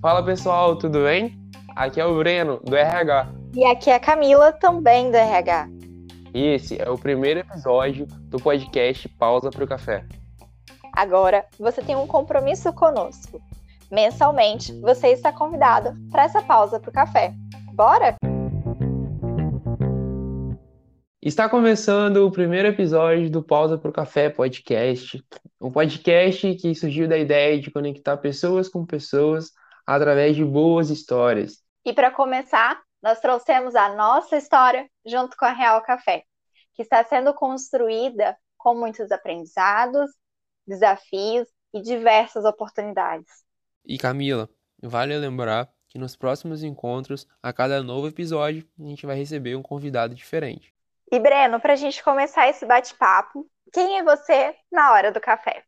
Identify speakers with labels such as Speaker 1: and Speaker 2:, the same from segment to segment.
Speaker 1: Fala pessoal, tudo bem? Aqui é o Breno, do RH.
Speaker 2: E aqui é a Camila, também do RH.
Speaker 1: E esse é o primeiro episódio do podcast Pausa para o Café.
Speaker 2: Agora você tem um compromisso conosco. Mensalmente você está convidado para essa pausa para o café. Bora?
Speaker 1: Está começando o primeiro episódio do Pausa para o Café podcast. Um podcast que surgiu da ideia de conectar pessoas com pessoas através de boas histórias.
Speaker 2: E para começar, nós trouxemos a nossa história junto com a Real Café, que está sendo construída com muitos aprendizados, desafios e diversas oportunidades.
Speaker 1: E Camila, vale lembrar que nos próximos encontros, a cada novo episódio, a gente vai receber um convidado diferente.
Speaker 2: E Breno, para a gente começar esse bate-papo, quem é você na hora do café?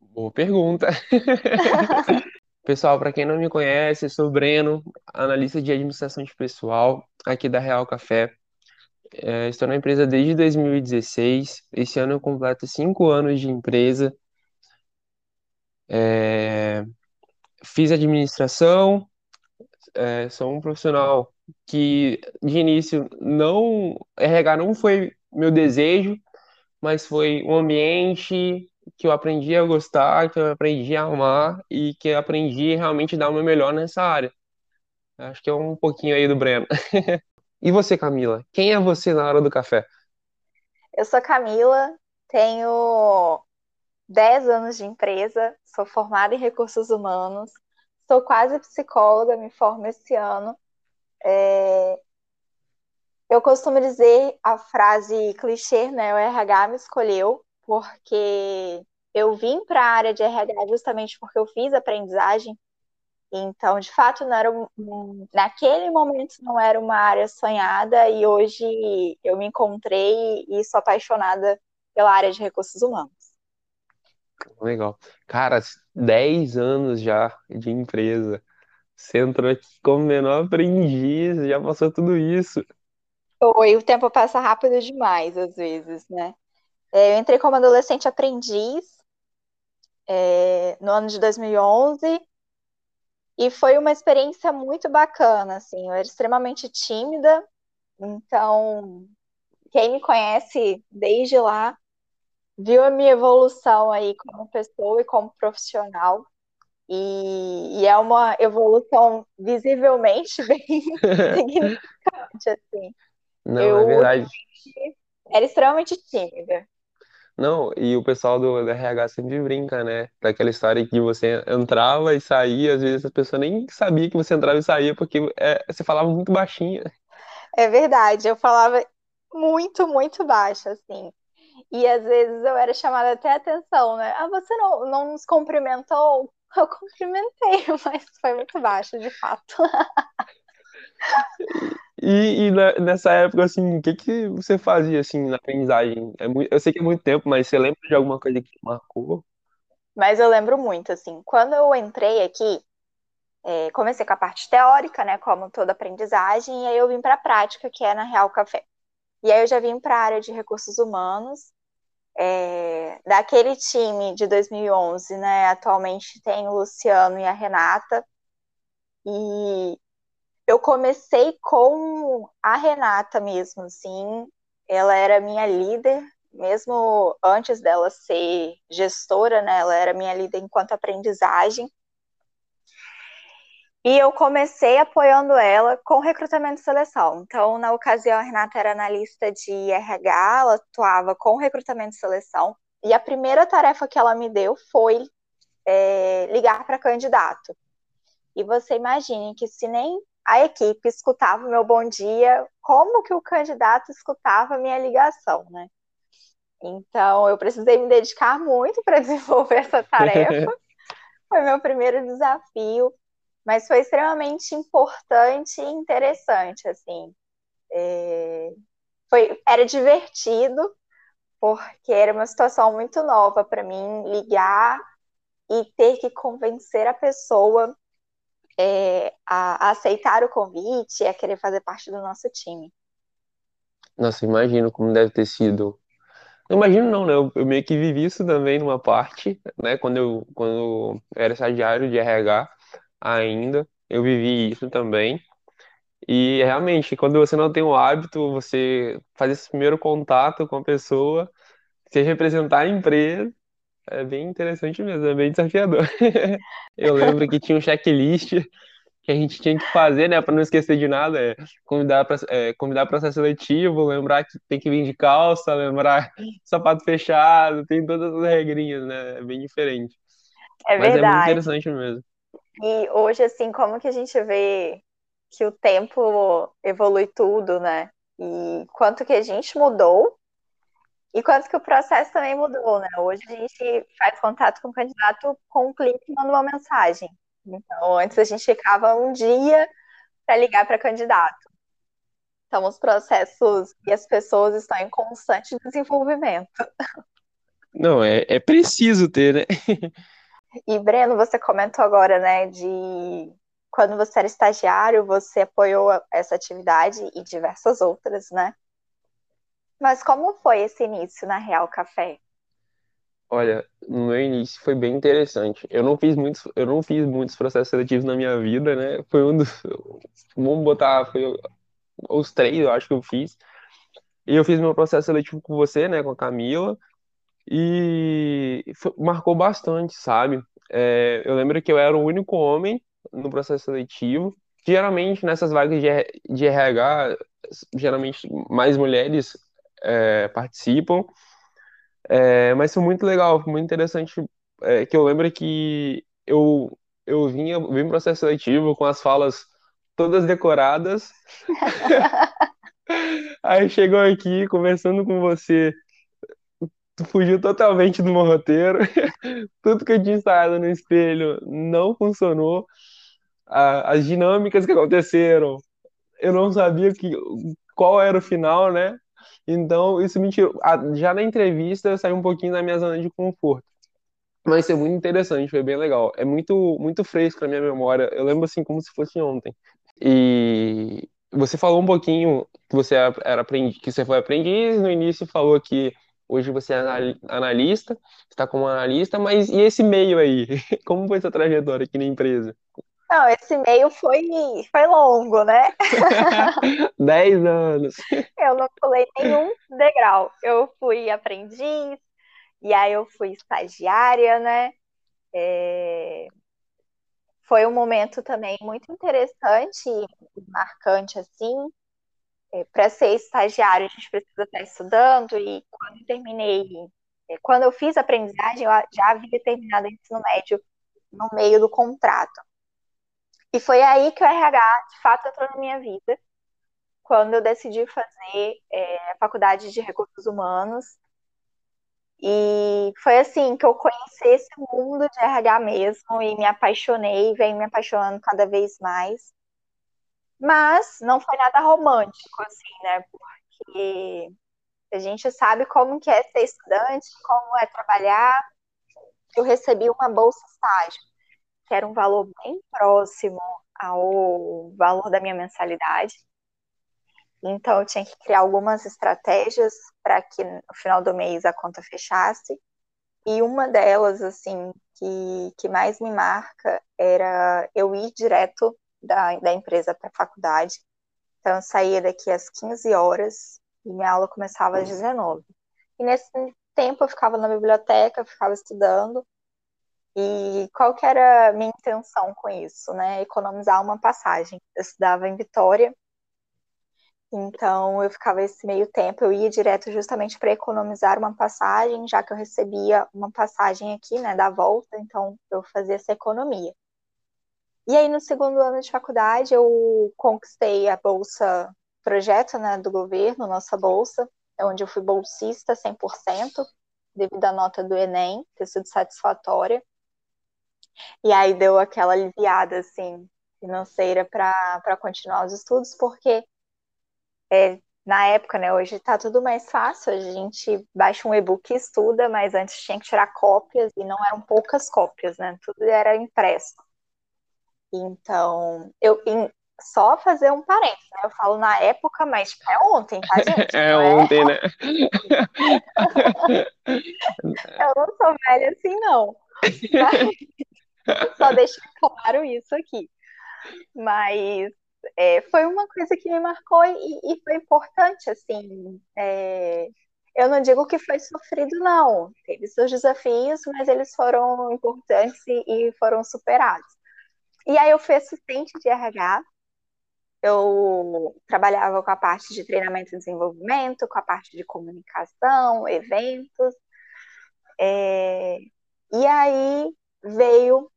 Speaker 1: Boa pergunta. Pessoal, para quem não me conhece, sou Breno, analista de administração de pessoal aqui da Real Café. É, estou na empresa desde 2016. Esse ano eu completo cinco anos de empresa. É, fiz administração, é, sou um profissional que de início não RH não foi meu desejo, mas foi um ambiente que eu aprendi a gostar, que eu aprendi a amar e que eu aprendi realmente dar o meu melhor nessa área. Acho que é um pouquinho aí do Breno. E você, Camila? Quem é você na hora do café?
Speaker 2: Eu sou Camila, tenho 10 anos de empresa, sou formada em recursos humanos, sou quase psicóloga, me formo esse ano. É... Eu costumo dizer a frase clichê, né? O RH me escolheu, porque eu vim para a área de RH justamente porque eu fiz aprendizagem então, de fato, não era um, naquele momento não era uma área sonhada e hoje eu me encontrei e sou apaixonada pela área de recursos humanos.
Speaker 1: Legal. Cara, 10 anos já de empresa. Você entrou aqui como menor aprendiz, já passou tudo isso.
Speaker 2: Foi, o tempo passa rápido demais, às vezes, né? É, eu entrei como adolescente aprendiz é, no ano de 2011 e foi uma experiência muito bacana, assim, eu era extremamente tímida, então quem me conhece desde lá viu a minha evolução aí como pessoa e como profissional. E, e é uma evolução visivelmente bem significante, assim.
Speaker 1: Não, é eu, é verdade.
Speaker 2: Era extremamente tímida.
Speaker 1: Não, e o pessoal do, do RH sempre brinca, né? Daquela história que você entrava e saía, às vezes a pessoa nem sabia que você entrava e saía, porque é, você falava muito baixinho.
Speaker 2: É verdade, eu falava muito, muito baixo, assim. E às vezes eu era chamada até atenção, né? Ah, você não, não nos cumprimentou? Eu cumprimentei, mas foi muito baixo, de fato.
Speaker 1: E, e na- nessa época, assim, o que que você fazia, assim, na aprendizagem? É muito, eu sei que é muito tempo, mas você lembra de alguma coisa que marcou?
Speaker 2: Mas eu lembro muito, assim, quando eu entrei aqui, é, comecei com a parte teórica, né, como toda aprendizagem, e aí eu vim para a prática, que é na Real Café. E aí eu já vim para a área de recursos humanos, é, daquele time de 2011, né, atualmente tem o Luciano e a Renata, e eu comecei com a Renata mesmo, assim. Ela era minha líder, mesmo antes dela ser gestora, né? Ela era minha líder enquanto aprendizagem. E eu comecei apoiando ela com recrutamento e seleção. Então, na ocasião, a Renata era analista de RH, ela atuava com recrutamento e seleção. E a primeira tarefa que ela me deu foi é, ligar para candidato. E você imagine que se nem a equipe escutava o meu bom dia, como que o candidato escutava a minha ligação, né? Então, eu precisei me dedicar muito para desenvolver essa tarefa. foi meu primeiro desafio, mas foi extremamente importante e interessante, assim. É... Foi, era divertido, porque era uma situação muito nova para mim ligar e ter que convencer a pessoa é, a, a, aceitar o convite e a querer fazer parte do nosso time.
Speaker 1: Nossa, imagino como deve ter sido Não imagino não, né? Eu, eu meio que vivi isso também numa parte, né? Quando eu, quando eu era estagiário de RH ainda, eu vivi isso também. E realmente, quando você não tem o hábito, você faz esse primeiro contato com a pessoa, você representar a empresa, é bem interessante mesmo, é bem desafiador. Eu lembro que tinha um checklist que a gente tinha que fazer, né, para não esquecer de nada, é convidar para é, convidar processo seletivo, lembrar que tem que vir de calça, lembrar sapato fechado, tem todas as regrinhas, né? É bem diferente.
Speaker 2: É
Speaker 1: Mas é muito
Speaker 2: verdade.
Speaker 1: interessante mesmo.
Speaker 2: E hoje, assim, como que a gente vê que o tempo evolui tudo, né? E quanto que a gente mudou e quanto que o processo também mudou, né? Hoje a gente faz contato com o candidato com um clique e manda uma mensagem. Então, antes a gente ficava um dia para ligar para candidato. Então, os processos e as pessoas estão em constante desenvolvimento.
Speaker 1: Não, é, é preciso ter, né?
Speaker 2: E, Breno, você comentou agora, né, de quando você era estagiário, você apoiou essa atividade e diversas outras, né? Mas como foi esse início na Real Café?
Speaker 1: Olha, no meu início foi bem interessante. Eu não fiz muitos, eu não fiz muitos processos seletivos na minha vida, né? Foi um dos, vamos botar, foi os três, eu acho que eu fiz. E eu fiz meu processo seletivo com você, né, com a Camila, e foi- marcou bastante, sabe? É, eu lembro que eu era o único homem no processo seletivo. Geralmente nessas vagas de, de RH, geralmente mais mulheres é, participam. É, mas foi muito legal, foi muito interessante, é, que eu lembro que eu, eu vinha, vim pro processo seletivo com as falas todas decoradas, aí chegou aqui conversando com você, tu fugiu totalmente do meu roteiro, tudo que eu tinha ensaiado no espelho não funcionou, A- as dinâmicas que aconteceram, eu não sabia que, qual era o final, né? Então, isso me tirou. Já na entrevista, eu saí um pouquinho da minha zona de conforto. Mas foi muito interessante, foi bem legal. É muito, muito fresco na minha memória. Eu lembro assim como se fosse ontem. E você falou um pouquinho que você era aprendiz, que você foi aprendiz, no início falou que hoje você é anali- analista, está como analista, mas e esse meio aí? Como foi sua trajetória aqui na empresa?
Speaker 2: Não, esse meio foi, foi longo, né?
Speaker 1: Dez anos.
Speaker 2: Eu não pulei nenhum degrau. Eu fui aprendiz, e aí eu fui estagiária, né? É, Foi um momento também muito interessante e marcante, assim. É, Para ser estagiário, a gente precisa estar estudando, e quando eu terminei, é, quando eu fiz a aprendizagem, eu já havia terminado o ensino médio no meio do contrato. E foi aí que o RH, de fato, entrou na minha vida, quando eu decidi fazer é, a faculdade de recursos humanos. E foi assim que eu conheci esse mundo de RH mesmo e me apaixonei, venho me apaixonando cada vez mais. Mas não foi nada romântico, assim, né? Porque a gente sabe como que é ser estudante, como é trabalhar. Eu recebi uma bolsa estágio, que era um valor bem próximo ao valor da minha mensalidade. Então, eu tinha que criar algumas estratégias para que no final do mês a conta fechasse. E uma delas, assim, que, que mais me marca era eu ir direto da, da empresa para a faculdade. Então, eu saía daqui às 15 horas e minha aula começava às 19. E nesse tempo eu ficava na biblioteca, eu ficava estudando. E qual que era a minha intenção com isso, né? Economizar uma passagem. Eu estudava em Vitória então, eu ficava esse meio tempo, eu ia direto justamente para economizar uma passagem, já que eu recebia uma passagem aqui, né, da volta, então eu fazia essa economia. E aí, no segundo ano de faculdade, eu conquistei a bolsa projeto, né, do governo, nossa bolsa, onde eu fui bolsista 100%, devido à nota do Enem ter sido satisfatória. E aí deu aquela aliviada, assim, financeira para continuar os estudos, porque é, na época, né? Hoje tá tudo mais fácil, a gente baixa um e-book e estuda, mas antes tinha que tirar cópias e não eram poucas cópias, né? Tudo era impresso. Então, eu, em- só fazer um parênteses, né? Eu falo na época, mas tipo, é ontem, tá, gente?
Speaker 1: É ontem, né?
Speaker 2: Eu não sou velha assim, não. Mas... Só deixar claro isso aqui. Mas é, foi uma coisa que me marcou e, e foi importante, assim. É, eu não digo que foi sofrido, não. Teve seus desafios, mas eles foram importantes e, e foram superados. E aí eu fui assistente de RH. Eu trabalhava com a parte de treinamento e desenvolvimento, com a parte de comunicação, eventos. É, e aí veio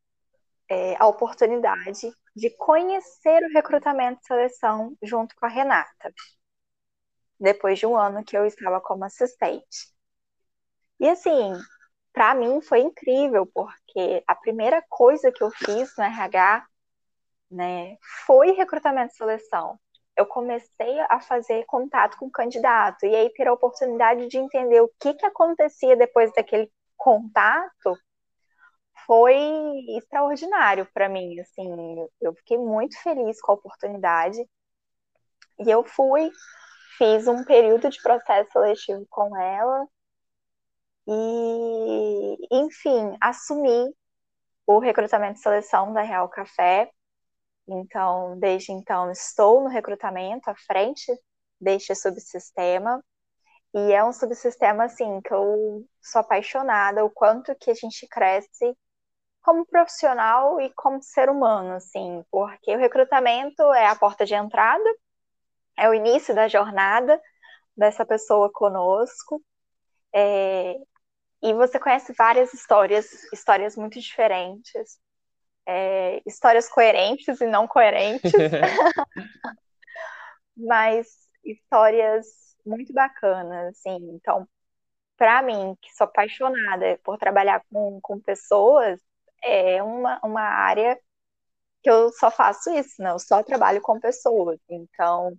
Speaker 2: é, a oportunidade de conhecer o recrutamento e seleção junto com a Renata, depois de um ano que eu estava como assistente. E assim, para mim foi incrível, porque a primeira coisa que eu fiz no RH né, foi recrutamento e seleção. Eu comecei a fazer contato com o candidato e aí ter a oportunidade de entender o que, que acontecia depois daquele contato foi extraordinário para mim, assim, eu fiquei muito feliz com a oportunidade. E eu fui, fiz um período de processo seletivo com ela e, enfim, assumi o recrutamento e seleção da Real Café. Então, desde então, estou no recrutamento à frente deste subsistema. E é um subsistema, assim, que eu sou apaixonada, o quanto que a gente cresce como profissional e como ser humano, assim, porque o recrutamento é a porta de entrada, é o início da jornada dessa pessoa conosco, é, e você conhece várias histórias, histórias muito diferentes, é, histórias coerentes e não coerentes, mas histórias muito bacanas, assim, então, para mim, que sou apaixonada por trabalhar com, com pessoas, é uma, uma área que eu só faço isso, né? Só trabalho com pessoas. Então,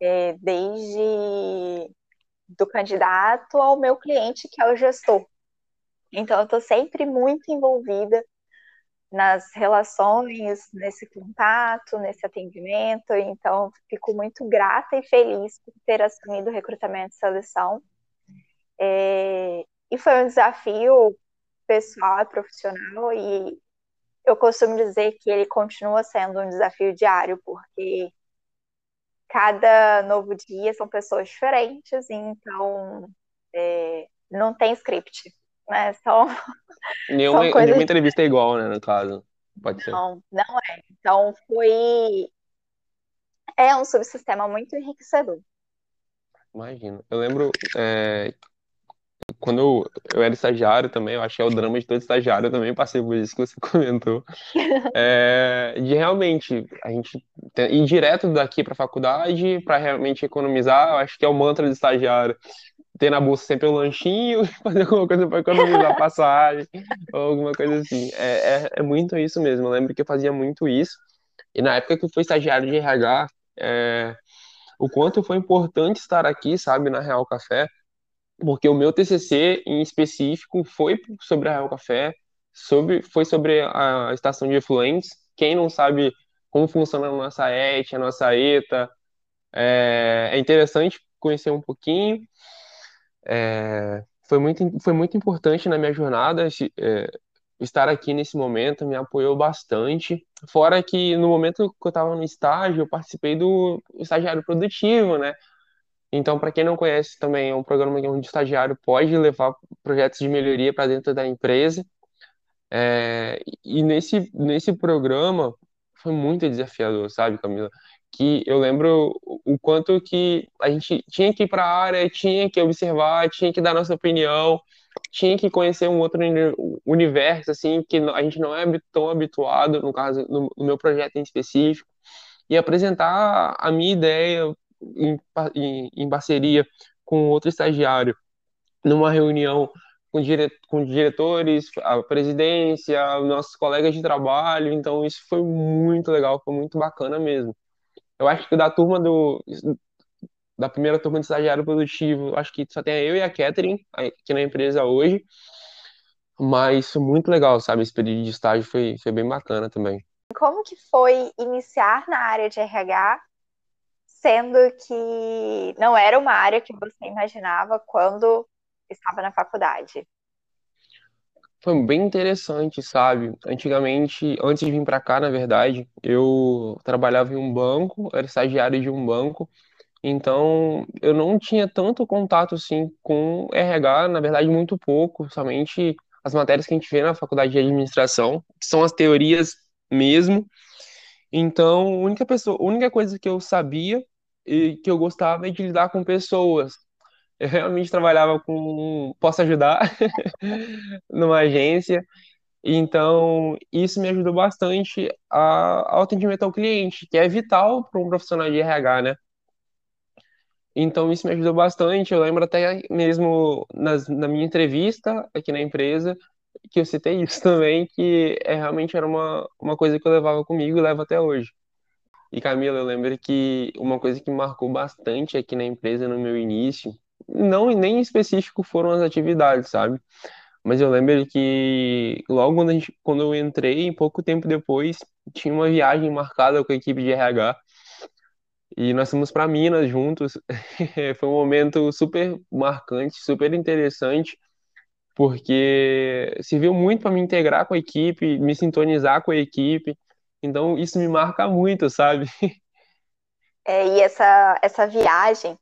Speaker 2: é, desde do candidato ao meu cliente, que é o gestor. Então, eu estou sempre muito envolvida nas relações, nesse contato, nesse atendimento. Então, fico muito grata e feliz por ter assumido o recrutamento e seleção. É, e foi um desafio pessoal e profissional e eu costumo dizer que ele continua sendo um desafio diário, porque cada novo dia são pessoas diferentes, então é, não tem script, né? São,
Speaker 1: nenhuma,
Speaker 2: são coisas...
Speaker 1: nenhuma entrevista é igual, né, no caso. Pode ser.
Speaker 2: Não, não é. Então foi. É um subsistema muito enriquecedor.
Speaker 1: Imagino. Eu lembro é, quando eu, eu era estagiário também, eu acho que é o drama de todo estagiário, eu também passei por isso que você comentou. É, de realmente a gente ir direto daqui para a faculdade para realmente economizar, eu acho que é o mantra do estagiário. Ter na bolsa sempre um lanchinho, fazer alguma coisa para economizar passagem, ou alguma coisa assim. É, é, é, muito isso mesmo. Eu lembro que eu fazia muito isso. E na época que eu fui estagiário de RH, é, o quanto foi importante estar aqui, sabe, na Real Café porque o meu TCC em específico foi sobre a Real Café, sobre, foi sobre a estação de efluentes. Quem não sabe como funciona a nossa ET, a nossa ETA, é, é interessante conhecer um pouquinho. É, foi, muito, foi muito importante na minha jornada é, estar aqui nesse momento, me apoiou bastante. Fora que no momento que eu estava no estágio, eu participei do estagiário produtivo, né? Então, para quem não conhece também, é um programa onde o estagiário pode levar projetos de melhoria para dentro da empresa. É, e nesse, nesse programa foi muito desafiador, sabe, Camila? Que eu lembro o quanto que a gente tinha que ir para a área, tinha que observar, tinha que dar nossa opinião, tinha que conhecer um outro universo, assim, que a gente não é tão habituado, no caso, no, no meu projeto em específico, e apresentar a minha ideia em, em, em parceria com outro estagiário, numa reunião com, dire, com diretores, a presidência, nossos colegas de trabalho, então isso foi muito legal, foi muito bacana mesmo. Eu acho que da turma do da primeira turma de estagiário produtivo, acho que só tem eu e a Catherine aqui na empresa hoje, mas muito legal, sabe? Esse período de estágio foi, foi bem bacana também.
Speaker 2: Como que foi iniciar na área de RH, sendo que não era uma área que você imaginava quando estava na faculdade?
Speaker 1: Foi bem interessante, sabe? Antigamente, antes de vir para cá, na verdade, eu trabalhava em um banco, era estagiário de um banco, então eu não tinha tanto contato assim com RH, na verdade, muito pouco, somente as matérias que a gente vê na faculdade de administração, que são as teorias mesmo. Então, a única pessoa, a única coisa que eu sabia e que eu gostava de lidar com pessoas. Eu realmente trabalhava com posso ajudar numa agência. Então, isso me ajudou bastante a, ao atendimento ao cliente, que é vital para um profissional de RH, né? Então, isso me ajudou bastante. Eu lembro até mesmo nas, na minha entrevista aqui na empresa, que eu citei isso também, que é, realmente era uma, uma coisa que eu levava comigo e levo até hoje. E Camila, eu lembro que uma coisa que marcou bastante aqui na empresa no meu início, não nem em específico foram as atividades, sabe? Mas eu lembro que logo quando, gente, quando eu entrei, pouco tempo depois, tinha uma viagem marcada com a equipe de RH e nós fomos para Minas juntos. Foi um momento super marcante, super interessante, porque serviu muito para me integrar com a equipe, me sintonizar com a equipe. Então isso me marca muito, sabe?
Speaker 2: É, e essa, essa viagem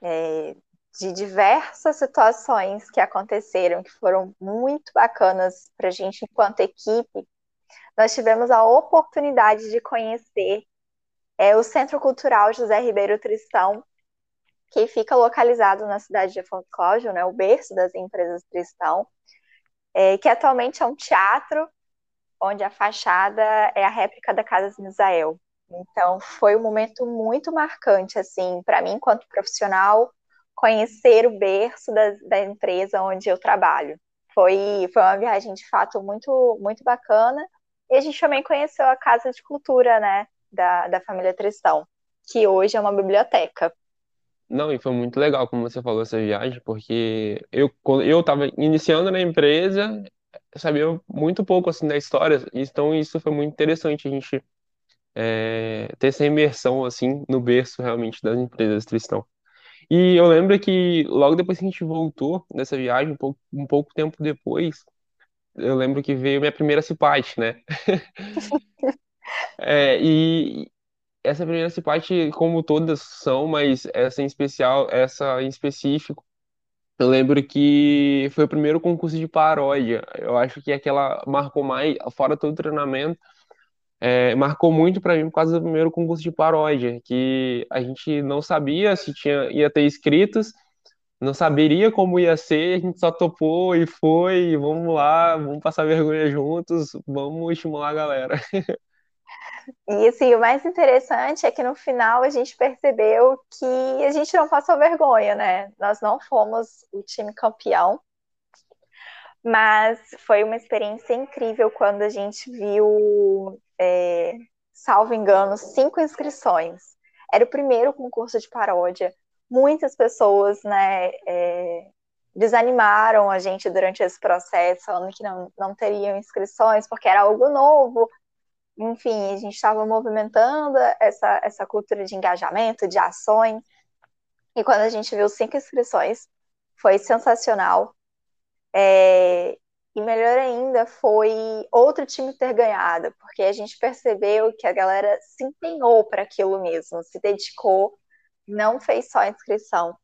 Speaker 2: é, de diversas situações que aconteceram, que foram muito bacanas para a gente enquanto equipe, nós tivemos a oportunidade de conhecer é, o Centro Cultural José Ribeiro Tristão, que fica localizado na cidade de Afonso Cláudio, né, o berço das empresas Tristão, é, que atualmente é um teatro onde a fachada é a réplica da Casa de Misael. Então, foi um momento muito marcante, assim, para mim, enquanto profissional, conhecer o berço da, da, empresa onde eu trabalho. Foi, foi uma viagem, de fato, muito, muito bacana. E a gente também conheceu a Casa de Cultura, né, da, da família Tristão, que hoje é uma biblioteca.
Speaker 1: Não, e foi muito legal, como você falou, essa viagem, porque eu, eu estava iniciando na empresa, sabia muito pouco assim da história, então isso foi muito interessante a gente é, ter essa imersão assim no berço realmente das empresas Tristão. E eu lembro que logo depois que a gente voltou dessa viagem, um pouco, um pouco tempo depois, eu lembro que veio minha primeira cipate, né? é, e essa primeira cipate, como todas são, mas essa em especial, essa em específico, eu lembro que foi o primeiro concurso de paródia. Eu acho que aquela marcou mais, fora todo o treinamento, é, marcou muito para mim por causa do primeiro concurso de paródia, que a gente não sabia se tinha, ia ter inscritos, não saberia como ia ser, a gente só topou e foi, e vamos lá, vamos passar vergonha juntos, vamos estimular a galera.
Speaker 2: E assim, o mais interessante é que no final a gente percebeu que a gente não passou vergonha, né? Nós não fomos o time campeão, mas foi uma experiência incrível quando a gente viu, é, salvo engano, cinco inscrições. Era o primeiro concurso de paródia. Muitas pessoas, né, é, desanimaram a gente durante esse processo, falando que não, não teriam inscrições, porque era algo novo, enfim, a gente estava movimentando essa, essa cultura de engajamento, de ações. E quando a gente viu cinco inscrições, foi sensacional. É, e melhor ainda foi outro time ter ganhado, porque a gente percebeu que a galera se empenhou para aquilo mesmo, se dedicou, não fez só inscrição.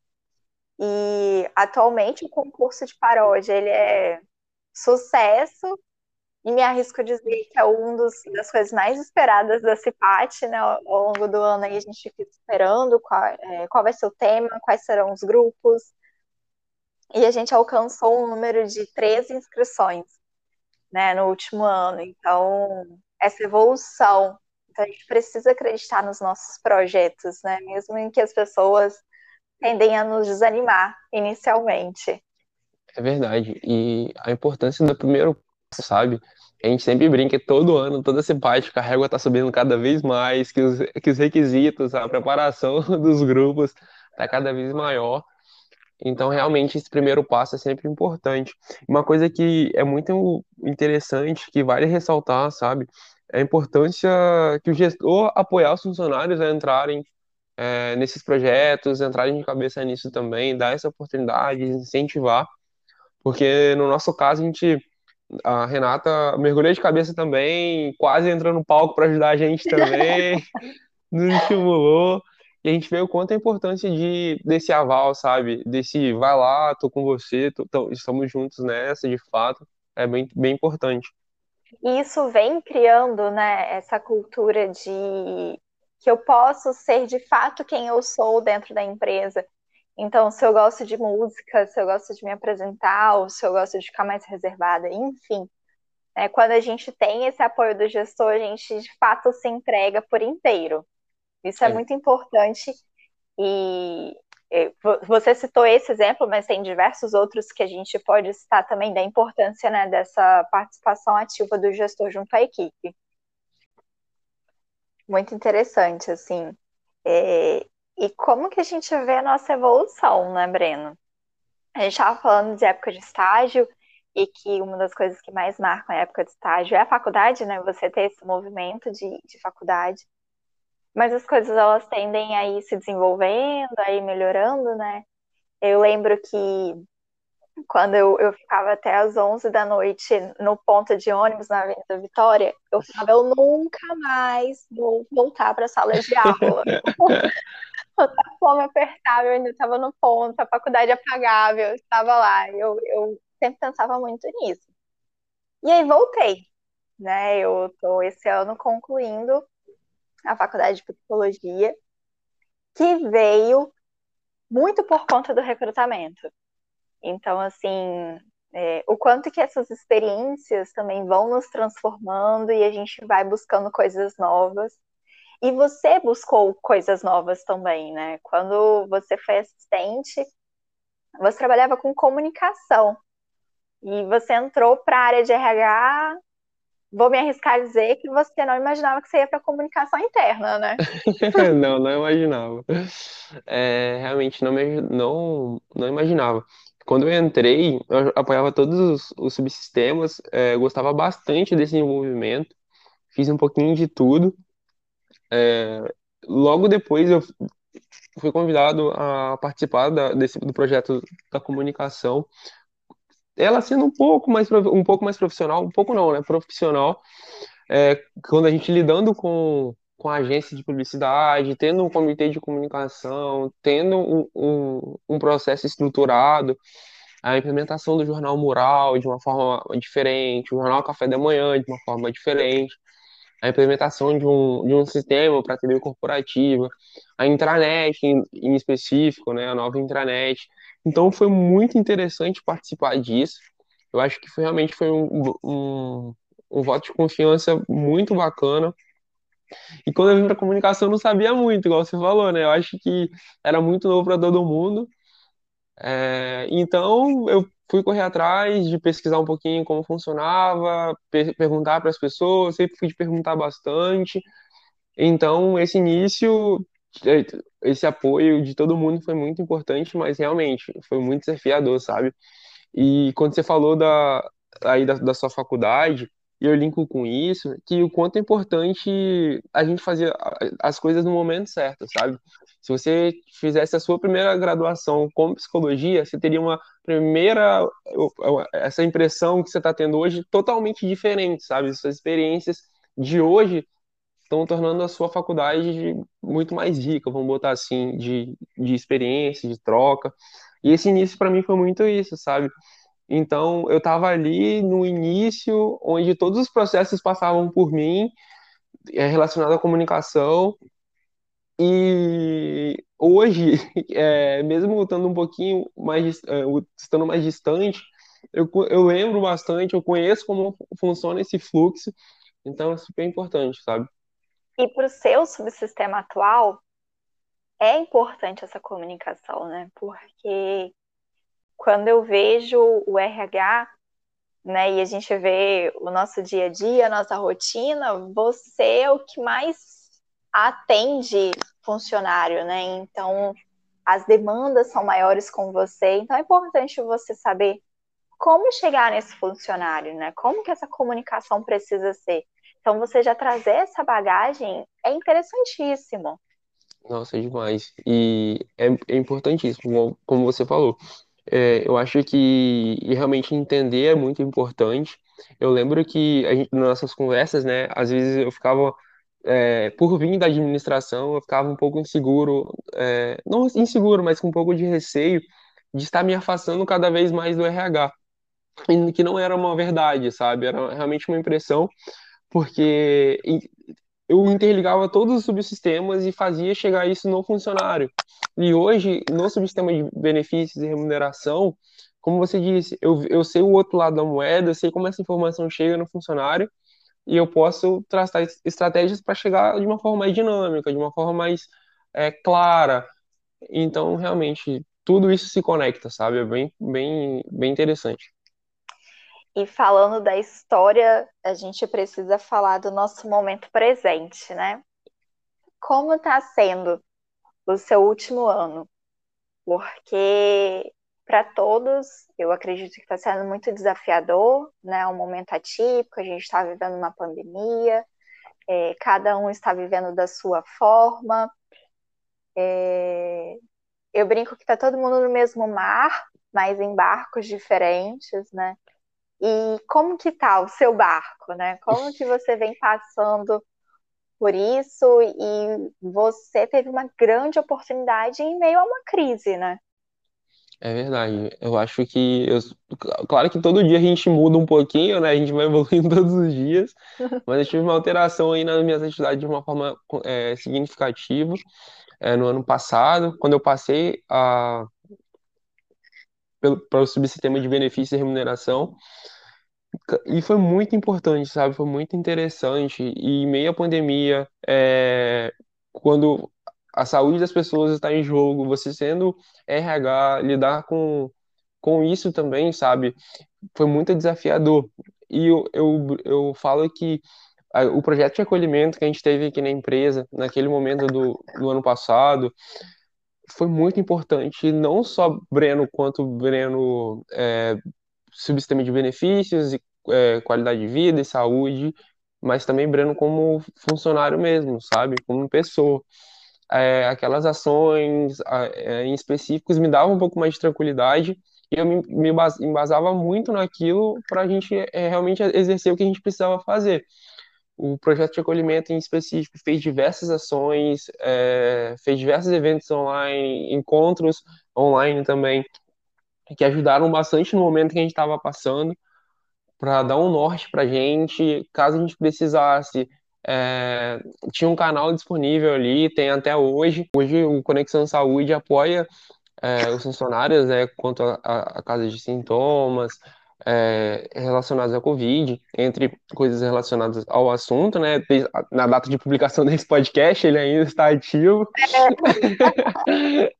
Speaker 2: E atualmente o concurso de paródia ele é sucesso e me arrisco a dizer que é uma das coisas mais esperadas da CIPAT, né? Ao longo do ano aí a gente fica esperando qual, é, qual vai ser o tema, quais serão os grupos. E a gente alcançou um número de 13 inscrições, né, no último ano. Então, essa evolução. Então, a gente precisa acreditar nos nossos projetos, né? Mesmo em que as pessoas tendem a nos desanimar inicialmente.
Speaker 1: É verdade. E a importância do primeiro sabe? A gente sempre brinca todo ano, toda simpática, a régua tá subindo cada vez mais, que os, que os requisitos, a preparação dos grupos tá cada vez maior. Então, realmente, esse primeiro passo é sempre importante. Uma coisa que é muito interessante, que vale ressaltar, sabe? é a importância que o gestor apoiar os funcionários a entrarem é, nesses projetos, entrarem de cabeça nisso também, dar essa oportunidade, incentivar, porque no nosso caso a gente, a Renata mergulhou de cabeça também, quase entrou no palco para ajudar a gente também, nos estimulou, e a gente vê o quanto é importante de, desse aval, sabe? Desse vai lá, tô com você, tô, tô, estamos juntos nessa, de fato, é bem, bem importante.
Speaker 2: E isso vem criando, né, essa cultura de que eu posso ser de fato quem eu sou dentro da empresa. Então, se eu gosto de música, se eu gosto de me apresentar, ou se eu gosto de ficar mais reservada, enfim. Né, quando a gente tem esse apoio do gestor, a gente de fato se entrega por inteiro. Isso é, é muito importante. E você citou esse exemplo, mas tem diversos outros que a gente pode citar também da importância né, dessa participação ativa do gestor junto à equipe. Muito interessante, assim. É, e como que a gente vê a nossa evolução, né, Breno? A gente estava falando de época de estágio e que uma das coisas que mais marcam a época de estágio é a faculdade, né? Você ter esse movimento de, de faculdade. Mas as coisas elas tendem a ir se desenvolvendo, a ir melhorando, né? Eu lembro que quando eu, eu ficava até às 11 da noite no ponto de ônibus na Avenida Vitória, eu falava, eu nunca mais vou voltar para a sala de aula. a fome apertava, eu ainda estava no ponto, a faculdade apagava, eu estava lá. Eu, eu sempre pensava muito nisso. E aí voltei, né? Eu estou esse ano concluindo a faculdade de psicologia, que veio muito por conta do recrutamento. Então, assim, é, o quanto que essas experiências também vão nos transformando e a gente vai buscando coisas novas. E você buscou coisas novas também, né? Quando você foi assistente, você trabalhava com comunicação. E você entrou para a área de RH, vou me arriscar a dizer que você não imaginava que você ia para comunicação interna, né?
Speaker 1: não, não imaginava. É, realmente não, me, não, não imaginava. Quando eu entrei, eu apoiava todos os, os subsistemas, é, gostava bastante desse envolvimento, fiz um pouquinho de tudo. É, logo depois eu fui convidado a participar da, desse, do projeto da comunicação. Ela sendo um pouco mais um pouco mais profissional, um pouco não, né? Profissional. É, quando a gente lidando com, com a agência de publicidade, tendo um comitê de comunicação, tendo um, um, um processo estruturado, a implementação do jornal mural de uma forma diferente, o jornal café da manhã de uma forma diferente, a implementação de um, de um sistema para TV corporativa, a intranet em, em específico, né, a nova intranet. Então foi muito interessante participar disso. Eu acho que foi, realmente foi um, um, um voto de confiança muito bacana e quando eu vim para comunicação, eu não sabia muito, igual você falou, né? Eu acho que era muito novo para todo mundo. É, então, eu fui correr atrás de pesquisar um pouquinho como funcionava, per perguntar para as pessoas, sempre fui de perguntar bastante. Então, esse início, é, esse apoio de todo mundo foi muito importante, mas realmente foi muito desafiador, sabe? E quando você falou da, aí da, da sua faculdade, e eu linko com isso, que o quanto é importante a gente fazer as coisas no momento certo, sabe? Se você fizesse a sua primeira graduação com psicologia, você teria uma primeira essa impressão que você está tendo hoje totalmente diferente, sabe? Suas experiências de hoje estão tornando a sua faculdade muito mais rica, vamos botar assim, de, de experiência, de troca. E esse início para mim foi muito isso, sabe? Então, eu estava ali no início, onde todos os processos passavam por mim, é, relacionado à comunicação. E hoje, é, mesmo estando um pouquinho mais, é, estando mais distante, eu, eu lembro bastante, eu conheço como funciona esse fluxo, então é super importante, sabe?
Speaker 2: E para o seu subsistema atual, é importante essa comunicação, né? Porque quando eu vejo o RH, né, e a gente vê o nosso dia a dia, a nossa rotina, você é o que mais atende funcionário, né? Então, as demandas são maiores com você, então é importante você saber como chegar nesse funcionário, né? Como que essa comunicação precisa ser? Então, você já trazer essa bagagem é interessantíssimo.
Speaker 1: Nossa, demais. E é, é importantíssimo, como você falou. É, eu acho que realmente entender é muito importante. Eu lembro que gente, nas nossas conversas, né, às vezes eu ficava, é, por vir da administração, eu ficava um pouco inseguro, é, não inseguro, mas com um pouco de receio de estar me afastando cada vez mais do RH. E que não era uma verdade, sabe? Era realmente uma impressão, porque eu interligava todos os subsistemas e fazia chegar isso no funcionário. E hoje, no subsistema de benefícios e remuneração, como você disse, eu, eu sei o outro lado da moeda, eu sei como essa informação chega no funcionário e eu posso traçar estratégias para chegar de uma forma mais dinâmica, de uma forma mais é, clara. Então, realmente, tudo isso se conecta, sabe? É bem, bem, bem interessante.
Speaker 2: E falando da história, a gente precisa falar do nosso momento presente, né? Como está sendo o seu último ano? Porque para todos, eu acredito que está sendo muito desafiador, né? É um momento atípico, a gente está vivendo uma pandemia, é, cada um está vivendo da sua forma. É, eu brinco que está todo mundo no mesmo mar, mas em barcos diferentes, né? E como que tá o seu barco, né? Como que você vem passando por isso e você teve uma grande oportunidade em meio a uma crise, né?
Speaker 1: É verdade. Eu acho que. Eu, claro que todo dia a gente muda um pouquinho, né? A gente vai evoluindo todos os dias. Mas eu tive uma alteração aí nas minhas atividades de uma forma é, significativa. É, no ano passado, quando eu passei a, para o subsistema de benefício e remuneração, e foi muito importante, sabe? Foi muito interessante. E em meio à pandemia, é, quando a saúde das pessoas está em jogo, você sendo RH, lidar com, com isso também, sabe? Foi muito desafiador. E eu, eu, eu falo que o projeto de acolhimento que a gente teve aqui na empresa, naquele momento do, do ano passado, foi muito importante. Não só Breno, quanto Breno é, subsistema de benefícios e é, qualidade de vida e saúde, mas também Breno como funcionário mesmo, sabe? Como pessoa. É, aquelas ações é, em específicos me davam um pouco mais de tranquilidade e eu me, me embasava muito naquilo para a gente é, realmente exercer o que a gente precisava fazer. O projeto de acolhimento em específico fez diversas ações, é, fez diversos eventos online, encontros online também, que ajudaram bastante no momento que a gente estava passando, para dar um norte para a gente, caso a gente precisasse. É, tinha um canal disponível ali, tem até hoje. Hoje o Conexão Saúde apoia é, os funcionários né, quanto a, a, a casos de sintomas é, relacionados à Covid, entre coisas relacionadas ao assunto, né? Na data de publicação desse podcast, ele ainda está ativo.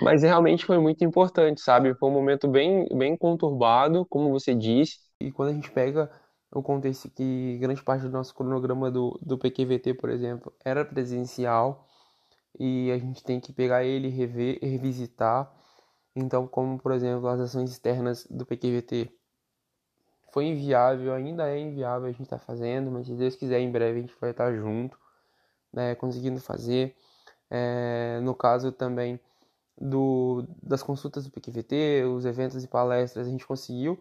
Speaker 1: Mas realmente foi muito importante, sabe? Foi um momento bem, bem conturbado, como você disse. E quando a gente pega o contexto que grande parte do nosso cronograma do, do PQVT, por exemplo, era presencial e a gente tem que pegar ele, rever, revisitar. Então, como por exemplo as ações externas do PQVT foi inviável, ainda é inviável a gente estar tá fazendo, mas se Deus quiser, em breve a gente vai estar tá junto, né, conseguindo fazer. É, no caso também do, das consultas do PQVT, os eventos e palestras, a gente conseguiu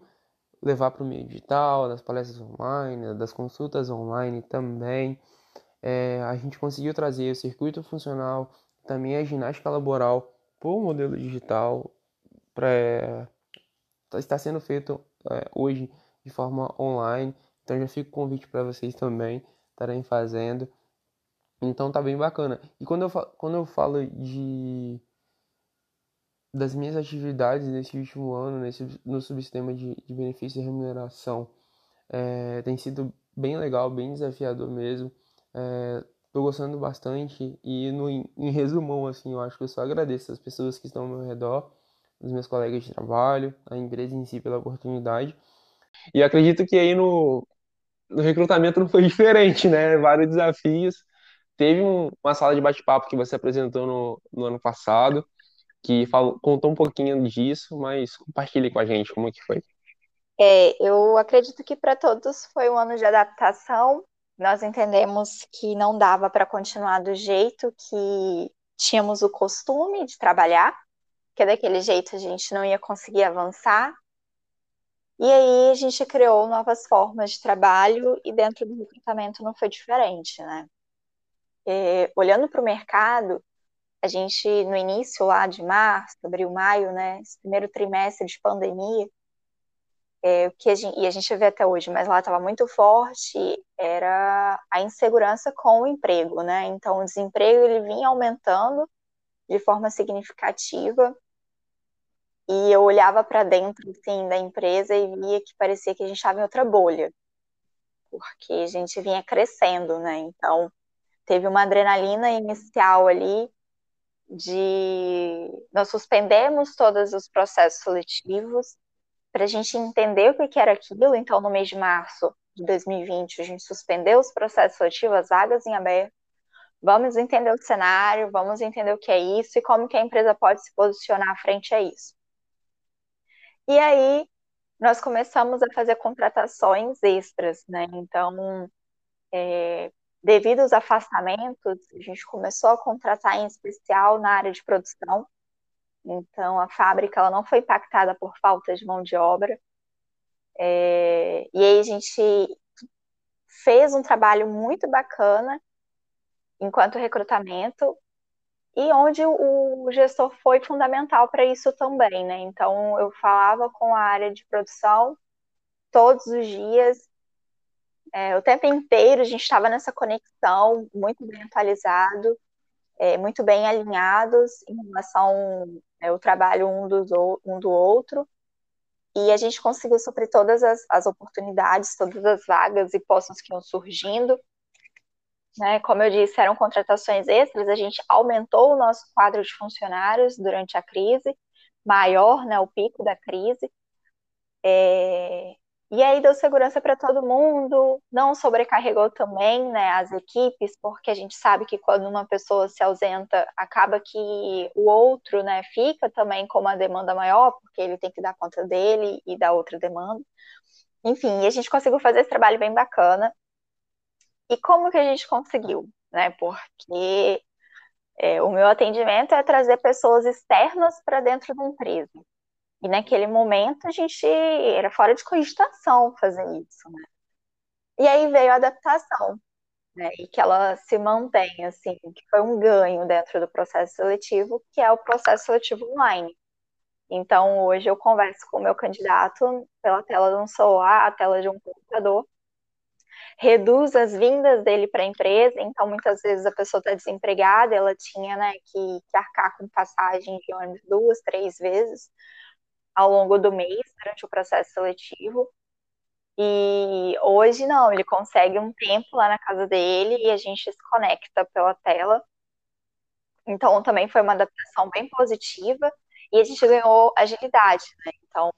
Speaker 1: levar para o meio digital, das palestras online, das consultas online também. É, a gente conseguiu trazer o circuito funcional, também a ginástica laboral o modelo digital, para está sendo feito é, hoje de forma online. Então já fica o convite para vocês também estarem fazendo. Então tá bem bacana. E quando eu, quando eu falo de das minhas atividades nesse último ano, nesse, no subsistema de, de benefício e remuneração, é, tem sido bem legal, bem desafiador mesmo. É, gostando bastante e no, em resumão, assim, eu acho que eu só agradeço as pessoas que estão ao meu redor, os meus colegas de trabalho, a empresa em si pela oportunidade. E acredito que aí no, no recrutamento não foi diferente, né? Vários desafios. Teve um, uma sala de bate-papo que você apresentou no, no ano passado, que falou, contou um pouquinho disso, mas compartilhe com a gente como que foi.
Speaker 2: É, eu acredito que para todos foi um ano de adaptação, nós entendemos que não dava para continuar do jeito que tínhamos o costume de trabalhar, que daquele jeito a gente não ia conseguir avançar. E aí a gente criou novas formas de trabalho e dentro do recrutamento não foi diferente, né? E, olhando para o mercado, a gente no início lá de março, abril, maio, né, esse primeiro trimestre de pandemia, é, que a gente, e a gente vê até hoje, mas lá estava muito forte, era a insegurança com o emprego, né? Então, o desemprego ele vinha aumentando de forma significativa, e eu olhava para dentro, assim, da empresa e via que parecia que a gente estava em outra bolha, porque a gente vinha crescendo, né? Então, teve uma adrenalina inicial ali de nós suspendemos todos os processos seletivos para a gente entender o que era aquilo. Então, no mês de março de 2020, a gente suspendeu os processos seletivos, as vagas em aberto. Vamos entender o cenário, vamos entender o que é isso e como que a empresa pode se posicionar frente a isso. E aí, nós começamos a fazer contratações extras, né? Então, é, devido aos afastamentos, a gente começou a contratar em especial na área de produção, então, a fábrica ela não foi impactada por falta de mão de obra. É, e aí a gente fez um trabalho muito bacana enquanto recrutamento e onde o gestor foi fundamental para isso também, né? Então eu falava com a área de produção todos os dias, é, o tempo inteiro a gente estava nessa conexão, muito bem atualizado, é, muito bem alinhados em relação ao é, trabalho um, um do outro. E a gente conseguiu suprir todas as, as oportunidades, todas as vagas e postos que iam surgindo. Né? Como eu disse, eram contratações extras, a gente aumentou o nosso quadro de funcionários durante a crise, maior, né, o pico da crise. É, e aí deu segurança para todo mundo, não sobrecarregou também né, as equipes, porque a gente sabe que quando uma pessoa se ausenta, acaba que o outro né, fica também com uma demanda maior, porque ele tem que dar conta dele e da outra demanda. Enfim, a gente conseguiu fazer esse trabalho bem bacana. E como que a gente conseguiu? Né? Porque é, o meu atendimento é trazer pessoas externas para dentro da empresa. E naquele momento a gente era fora de cogitação fazer isso, né? E aí veio a adaptação, né? E que ela se mantém, assim, que foi um ganho dentro do processo seletivo, que é o processo seletivo online. Então, hoje eu converso com o meu candidato pela tela de um celular, a tela de um computador, reduz as vindas dele para a empresa, então muitas vezes a pessoa está desempregada, ela tinha né, que, que arcar com passagem de ônibus duas, três vezes, ao longo do mês, durante o processo seletivo. E hoje não, ele consegue um tempo lá na casa dele e a gente se conecta pela tela. Então também foi uma adaptação bem positiva e a gente ganhou agilidade, né? Então,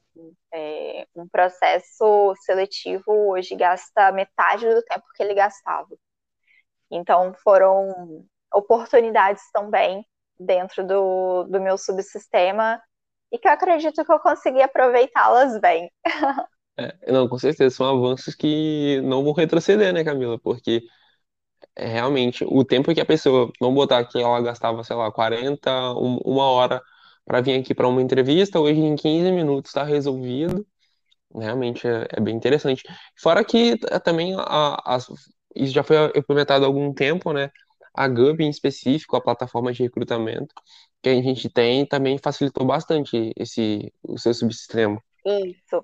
Speaker 2: é, um processo seletivo hoje gasta metade do tempo que ele gastava. Então, foram oportunidades também dentro do, do meu subsistema e que eu acredito que eu consegui aproveitá-las bem.
Speaker 1: É, não, com certeza, são avanços que não vão retroceder, né, Camila? Porque é, realmente o tempo que a pessoa, vamos botar que ela gastava, sei lá, 40, um, uma hora para vir aqui para uma entrevista, hoje em 15 minutos está resolvido. Realmente é, é, bem interessante. Fora que também a, a, isso já foi implementado há algum tempo, né? A GUB em específico, a plataforma de recrutamento, que a gente tem também facilitou bastante esse o seu subsistema.
Speaker 2: Isso.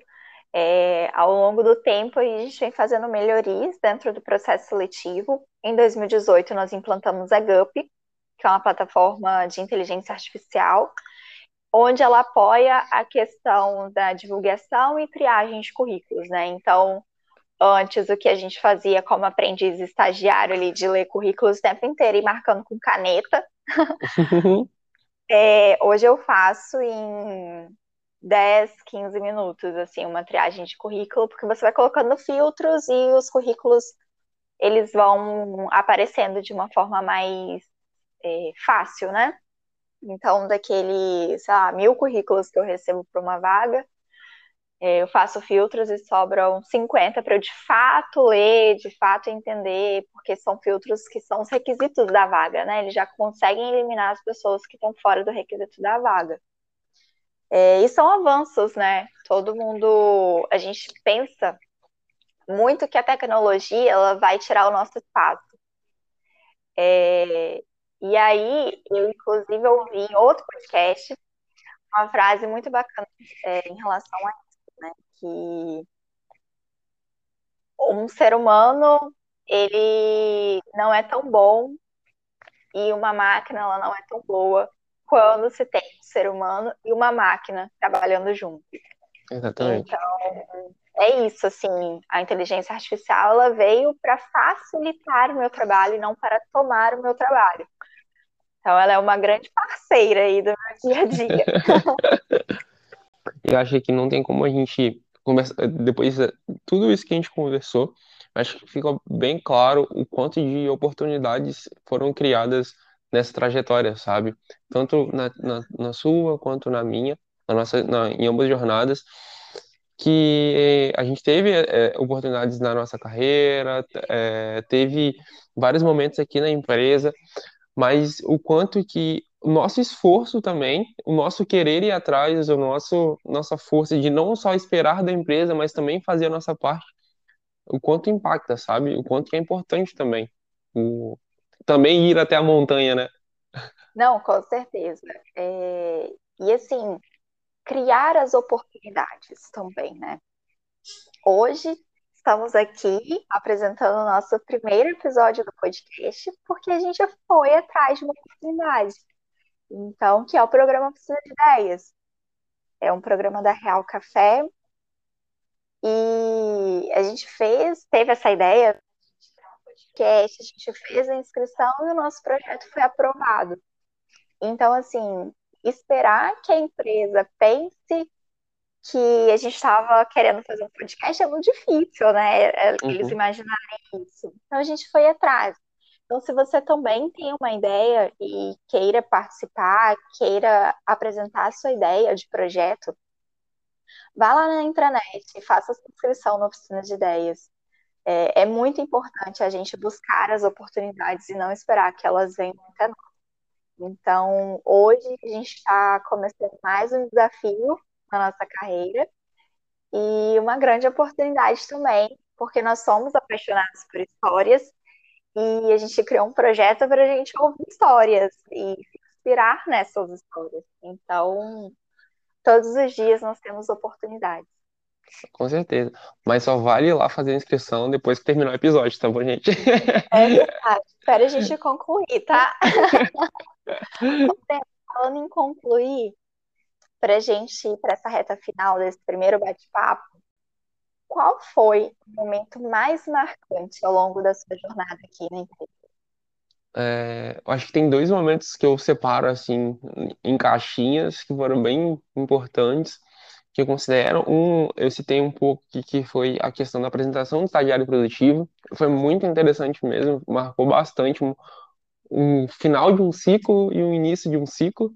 Speaker 2: É, ao longo do tempo, a gente vem fazendo melhorias dentro do processo seletivo. Em 2018, nós implantamos a GUP, que é uma plataforma de inteligência artificial, onde ela apoia a questão da divulgação e triagem de currículos, né? Então, antes o que a gente fazia como aprendiz estagiário ali de ler currículos o tempo inteiro e marcando com caneta, É, hoje eu faço em 10, 15 minutos, assim, uma triagem de currículo, porque você vai colocando filtros e os currículos eles vão aparecendo de uma forma mais é, fácil, né? Então, daquele, sei lá, mil currículos que eu recebo para uma vaga, É, eu faço filtros e sobram 50 para eu de fato ler, de fato entender, porque são filtros que são os requisitos da vaga, né? Eles já conseguem eliminar as pessoas que estão fora do requisito da vaga. É, e são avanços, né? Todo mundo, a gente pensa muito que a tecnologia ela vai tirar o nosso espaço. É, e aí, eu inclusive ouvi em outro podcast uma frase muito bacana é, em relação a isso, né? Que um ser humano ele não é tão bom e uma máquina ela não é tão boa quando se tem um ser humano e uma máquina trabalhando junto.
Speaker 1: Exatamente.
Speaker 2: Então, é isso, assim, a inteligência artificial ela veio para facilitar o meu trabalho e não para tomar o meu trabalho. Então, ela é uma grande parceira aí do meu dia a dia.
Speaker 1: Eu acho que não tem como a gente conversar, depois de tudo isso que a gente conversou, acho que fica bem claro o quanto de oportunidades foram criadas nessa trajetória, sabe? Tanto na, na, na sua quanto na minha, na nossa, na, em ambas jornadas, que a gente teve é, oportunidades na nossa carreira, é, teve vários momentos aqui na empresa, mas o quanto que o nosso esforço também, o nosso querer ir atrás, o nosso nossa força de não só esperar da empresa, mas também fazer a nossa parte, o quanto impacta, sabe? O quanto que é importante também. O, também ir até a montanha, né?
Speaker 2: Não, com certeza. É... E assim, criar as oportunidades também, né? Hoje estamos aqui apresentando o nosso primeiro episódio do podcast, porque a gente foi atrás de uma oportunidade. Então, que é o programa Precisa de Ideias. É um programa da Real Café. E a gente fez, teve essa ideia de um podcast, a gente fez a inscrição e o nosso projeto foi aprovado. Então, assim, esperar que a empresa pense que a gente estava querendo fazer um podcast é muito difícil, né? É, eles uhum. imaginarem isso. Então a gente foi atrás. Então, se você também tem uma ideia e queira participar, queira apresentar a sua ideia de projeto, vá lá na intranet e faça a inscrição na oficina de ideias. É, é, muito importante a gente buscar as oportunidades e não esperar que elas venham até nós. Então, hoje a gente está começando mais um desafio na nossa carreira e uma grande oportunidade também, porque nós somos apaixonados por histórias e a gente criou um projeto para a gente ouvir histórias e se inspirar nessas histórias. Então, todos os dias nós temos oportunidades.
Speaker 1: Com certeza. Mas só vale ir lá fazer a inscrição depois que terminar o episódio, tá bom, gente?
Speaker 2: É verdade. Espera a gente concluir, tá? Falando em concluir, para a gente ir para essa reta final desse primeiro bate-papo, qual foi o momento mais marcante ao longo da sua jornada aqui na empresa?
Speaker 1: É, acho que tem dois momentos que eu separo assim em caixinhas que foram bem importantes, que eu considero. Um, eu citei um pouco que, que foi a questão da apresentação do estagiário produtivo. Foi muito interessante mesmo, marcou bastante um, um final de um ciclo e um início de um ciclo.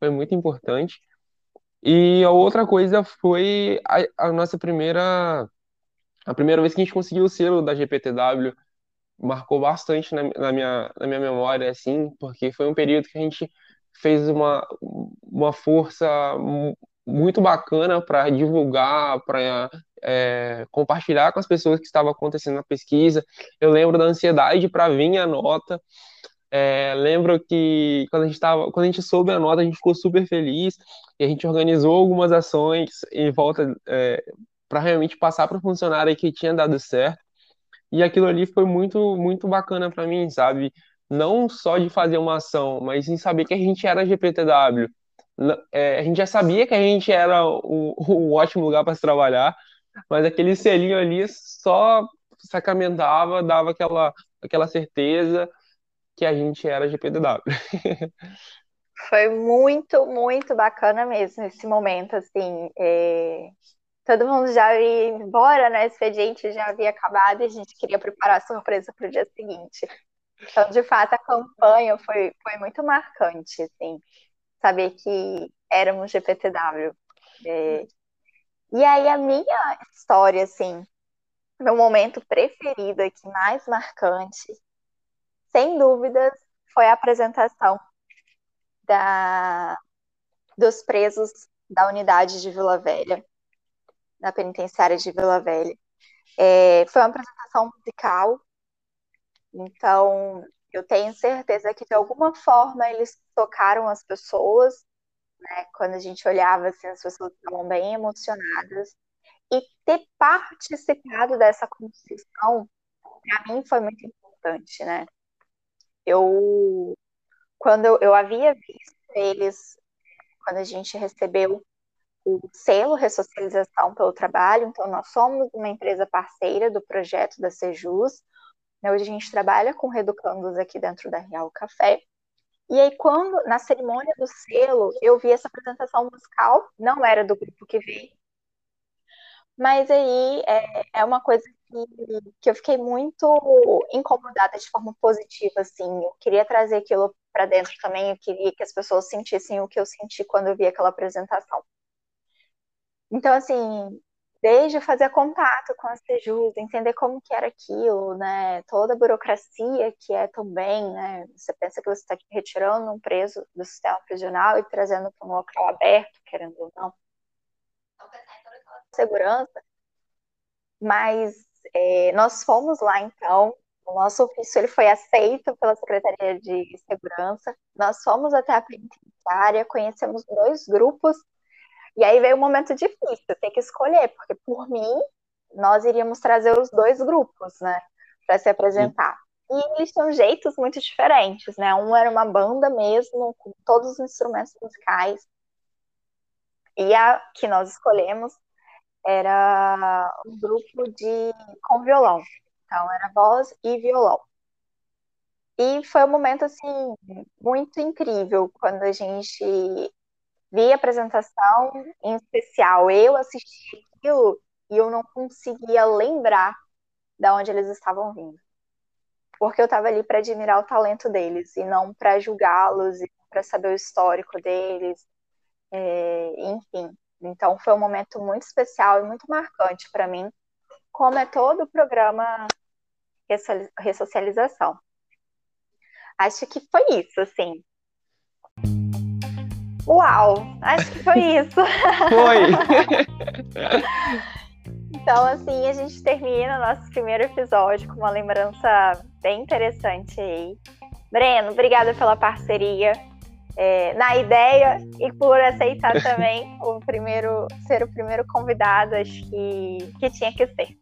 Speaker 1: Foi muito importante. E a outra coisa foi a, a nossa primeira a primeira vez que a gente conseguiu o selo da GPTW marcou bastante na, na, minha, na minha memória, assim, porque foi um período que a gente fez uma, uma força muito bacana para divulgar, para é, compartilhar com as pessoas que estava acontecendo na pesquisa. Eu lembro da ansiedade para vir a nota. É, lembro que quando a gente tava, quando a gente soube a nota, a gente ficou super feliz e a gente organizou algumas ações em volta é, para realmente passar para o funcionário que tinha dado certo. E aquilo ali foi muito muito bacana para mim, sabe? Não só de fazer uma ação, mas em saber que a gente era GPTW. É, a gente já sabia que a gente era um, um ótimo lugar para se trabalhar, mas aquele selinho ali só sacramentava, dava aquela, aquela certeza que a gente era GPDW.
Speaker 2: Foi muito, muito bacana mesmo esse momento, assim. É... Todo mundo já ia embora, né? O expediente já havia acabado e a gente queria preparar a surpresa para o dia seguinte. Então, de fato, a campanha foi, foi muito marcante, assim. Saber que éramos GPTW. É... E aí a minha história, assim, meu momento preferido aqui, mais marcante, sem dúvidas, foi a apresentação da, dos presos da unidade de Vila Velha, da penitenciária de Vila Velha. É, foi uma apresentação musical, então eu tenho certeza que de alguma forma eles tocaram as pessoas, né? Quando a gente olhava assim, as pessoas estavam bem emocionadas. E ter participado dessa construção, para mim, foi muito importante, né? Eu, quando eu, eu havia visto eles, quando a gente recebeu o selo Ressocialização pelo Trabalho, então nós somos uma empresa parceira do projeto da Sejus, né, hoje a gente trabalha com reeducandos aqui dentro da Real Café, e aí, quando, na cerimônia do selo, eu vi essa apresentação musical, não era do grupo que veio, mas aí é, é uma coisa que, que eu fiquei muito incomodada de forma positiva, assim. Eu queria trazer aquilo para dentro também, eu queria que as pessoas sentissem o que eu senti quando eu vi aquela apresentação. Então, assim, desde fazer contato com as Sejus, entender como que era aquilo, né? Toda a burocracia que é também, né? Você pensa que você está retirando um preso do sistema prisional e trazendo para um local aberto, querendo ou não. Segurança. Mas é, nós fomos lá, então, o nosso ofício ele foi aceito pela Secretaria de Segurança. Nós fomos até a penitenciária, conhecemos dois grupos e aí veio um momento difícil, ter que escolher, porque por mim, nós iríamos trazer os dois grupos, né, para se apresentar. E eles tinham jeitos muito diferentes, né? Um era uma banda mesmo, com todos os instrumentos musicais. E a que nós escolhemos era um grupo de com violão. Então era voz e violão. E foi um momento assim muito incrível quando a gente vi a apresentação, em especial eu assisti aquilo e eu não conseguia lembrar de onde eles estavam vindo. Porque eu estava ali para admirar o talento deles e não para julgá-los e para saber o histórico deles, é, enfim. Então foi um momento muito especial e muito marcante para mim, como é todo o programa ressocialização. Acho que foi isso, assim. Uau, acho que foi isso.
Speaker 1: Foi.
Speaker 2: então, assim, a gente termina o nosso primeiro episódio com uma lembrança bem interessante aí. Breno, obrigada pela parceria é, na ideia e por aceitar também o primeiro ser o primeiro convidado, acho que, que tinha que ser.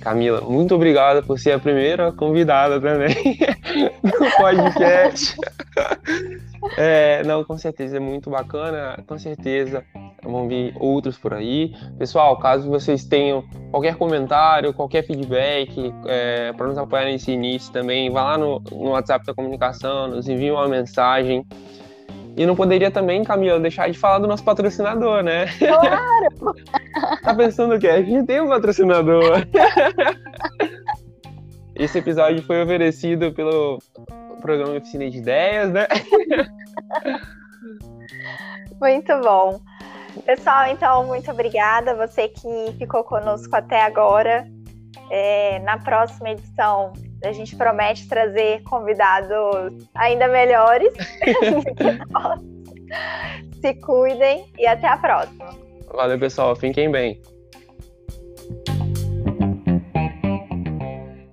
Speaker 1: Camila, muito obrigada por ser a primeira convidada também do podcast. É, não, com certeza é muito bacana, com certeza vão vir outros por aí. Pessoal, caso vocês tenham qualquer comentário, qualquer feedback é, para nos apoiar nesse início também, vá lá no, no WhatsApp da comunicação, nos envie uma mensagem. E não poderia também, Camila, deixar de falar do nosso patrocinador, né?
Speaker 2: Claro!
Speaker 1: tá pensando o quê? A gente tem um patrocinador. Esse episódio foi oferecido pelo programa Oficina de Ideias, né?
Speaker 2: Muito bom. Pessoal, então, muito obrigada. Você que ficou conosco até agora. É, na próxima edição, a gente promete trazer convidados ainda melhores. Se cuidem e até a próxima.
Speaker 1: Valeu, pessoal. Fiquem bem.